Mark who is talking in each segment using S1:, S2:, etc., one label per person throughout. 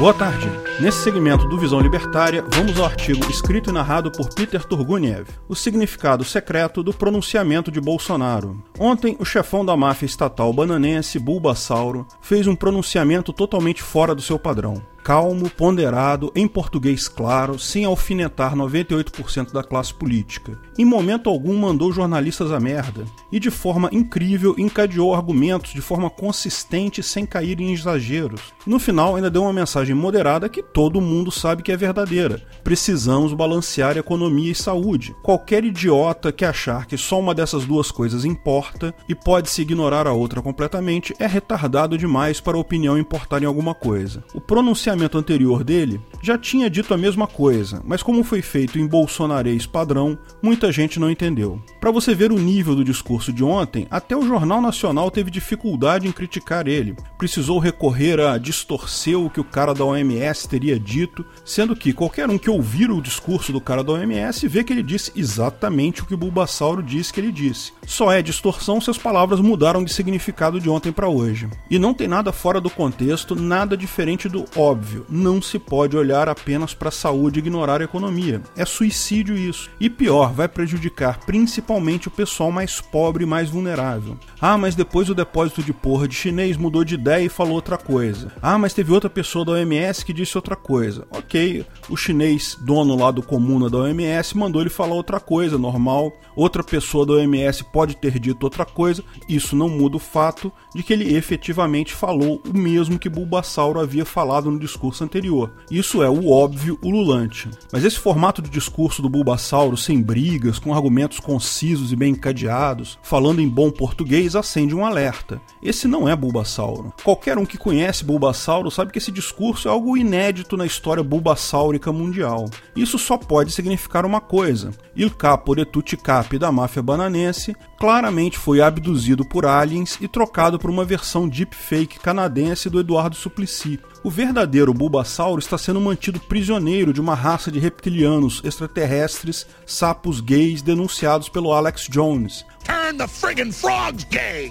S1: Boa tarde. Nesse segmento do Visão Libertária, vamos ao artigo escrito e narrado por Peter Turguniev, o significado secreto do pronunciamento de Bolsonaro. Ontem, o chefão da máfia estatal bananense, Bulbasauro, fez um pronunciamento totalmente fora do seu padrão calmo, ponderado, em português claro, sem alfinetar 98% da classe política. Em momento algum mandou jornalistas a merda e de forma incrível encadeou argumentos de forma consistente sem cair em exageros. No final ainda deu uma mensagem moderada que todo mundo sabe que é verdadeira. Precisamos balancear economia e saúde. Qualquer idiota que achar que só uma dessas duas coisas importa e pode se ignorar a outra completamente é retardado demais para a opinião importar em alguma coisa. O pronunciamento pronunciamento anterior dele já tinha dito a mesma coisa, mas como foi feito em bolsonarês padrão, muita gente não entendeu. Para você ver o nível do discurso de ontem, até o Jornal Nacional teve dificuldade em criticar ele. Precisou recorrer a distorcer o que o cara da OMS teria dito, sendo que qualquer um que ouvir o discurso do cara da OMS vê que ele disse exatamente o que o Bulbasauro disse que ele disse. Só é distorção se as palavras mudaram de significado de ontem para hoje. E não tem nada fora do contexto, nada diferente do óbvio óbvio, não se pode olhar apenas para a saúde e ignorar a economia. É suicídio isso. E pior, vai prejudicar principalmente o pessoal mais pobre e mais vulnerável. Ah, mas depois o depósito de porra de chinês mudou de ideia e falou outra coisa. Ah, mas teve outra pessoa da OMS que disse outra coisa. Ok, o chinês, dono lá do comuna da OMS, mandou ele falar outra coisa, normal. Outra pessoa da OMS pode ter dito outra coisa. Isso não muda o fato de que ele efetivamente falou o mesmo que Bulbasauro havia falado no discurso anterior. Isso é o óbvio ululante. Mas esse formato de discurso do Bulbasauro, sem brigas, com argumentos concisos e bem encadeados, falando em bom português, acende um alerta. Esse não é Bulbasauro. Qualquer um que conhece Bulbasauro sabe que esse discurso é algo inédito na história bulbasáurica mundial. Isso só pode significar uma coisa: Il Capo de Tutti Capi da máfia bananense claramente foi abduzido por aliens e trocado por uma versão deepfake canadense do Eduardo Suplicy. O verdadeiro Bulbasauro está sendo mantido prisioneiro de uma raça de reptilianos extraterrestres, sapos gays denunciados pelo Alex Jones,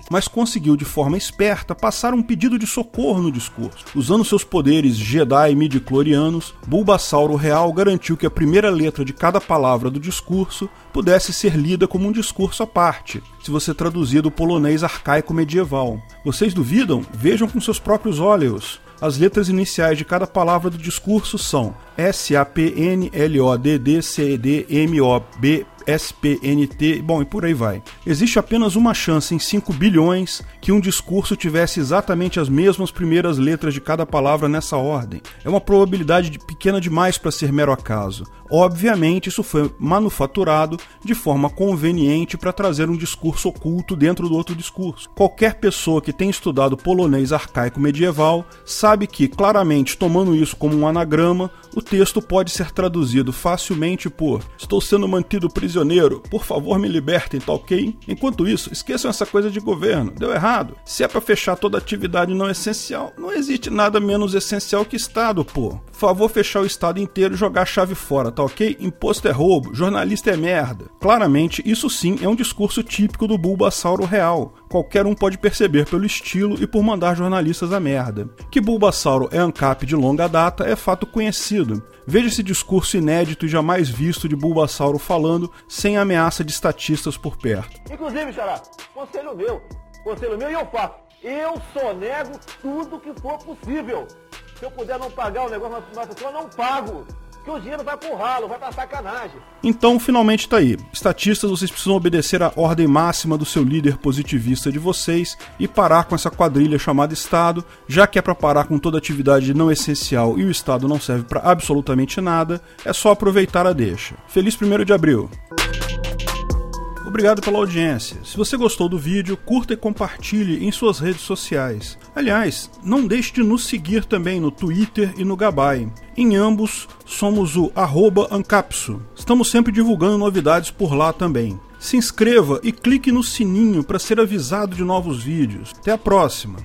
S1: mas conseguiu de forma esperta passar um pedido de socorro no discurso. Usando seus poderes Jedi midi-clorianos, Bulbasauro Real garantiu que a primeira letra de cada palavra do discurso pudesse ser lida como um discurso à parte, se você traduzir do polonês arcaico medieval. Vocês duvidam? Vejam com seus próprios olhos. As letras iniciais de cada palavra do discurso são S, SPNT, bom, e por aí vai. Existe apenas uma chance em 5 bilhões que um discurso tivesse exatamente as mesmas primeiras letras de cada palavra nessa ordem. É uma probabilidade pequena demais para ser mero acaso. Obviamente, isso foi manufaturado de forma conveniente para trazer um discurso oculto dentro do outro discurso. Qualquer pessoa que tenha estudado polonês arcaico medieval sabe que, claramente, tomando isso como um anagrama, o texto pode ser traduzido facilmente por: Estou sendo mantido prisioneiro, por favor me libertem, tá ok? Enquanto isso, esqueçam essa coisa de governo, deu errado. Se é para fechar toda atividade não essencial, não existe nada menos essencial que Estado, pô. Favor fechar o Estado inteiro e jogar a chave fora, tá ok? Imposto é roubo, jornalista é merda. Claramente, isso sim é um discurso típico do Bulbasauro real. Qualquer um pode perceber pelo estilo e por mandar jornalistas a merda. Que Bulbasauro é ANCAP de longa data é fato conhecido. Veja esse discurso inédito e jamais visto de Bulbasauro falando sem ameaça de estatistas por perto.
S2: Inclusive, Xará, conselho meu, conselho meu e eu faço. Eu só nego tudo que for possível. Se eu puder não pagar o negócio na pessoa, eu não pago que o dinheiro vai pro ralo, vai pra sacanagem.
S1: Então, finalmente tá aí. Estatistas, vocês precisam obedecer à ordem máxima do seu líder positivista de vocês e parar com essa quadrilha chamada Estado, já que é para parar com toda atividade não essencial e o Estado não serve para absolutamente nada, é só aproveitar a deixa. Feliz 1 de abril! Obrigado pela audiência. Se você gostou do vídeo, curta e compartilhe em suas redes sociais. Aliás, não deixe de nos seguir também no Twitter e no Gabay. Em ambos, somos o Ancapsu. Estamos sempre divulgando novidades por lá também. Se inscreva e clique no sininho para ser avisado de novos vídeos. Até a próxima!